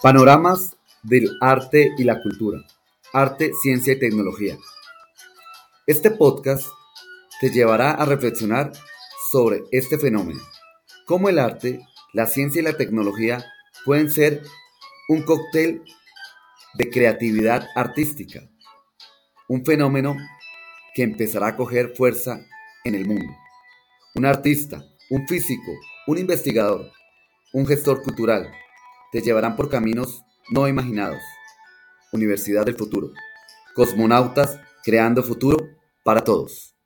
Panoramas del arte y la cultura. Arte, ciencia y tecnología. Este podcast te llevará a reflexionar sobre este fenómeno. Cómo el arte, la ciencia y la tecnología pueden ser un cóctel de creatividad artística. Un fenómeno que empezará a coger fuerza en el mundo. Un artista, un físico, un investigador, un gestor cultural, te llevarán por caminos no imaginados. Universidad del Futuro. Cosmonautas creando futuro para todos.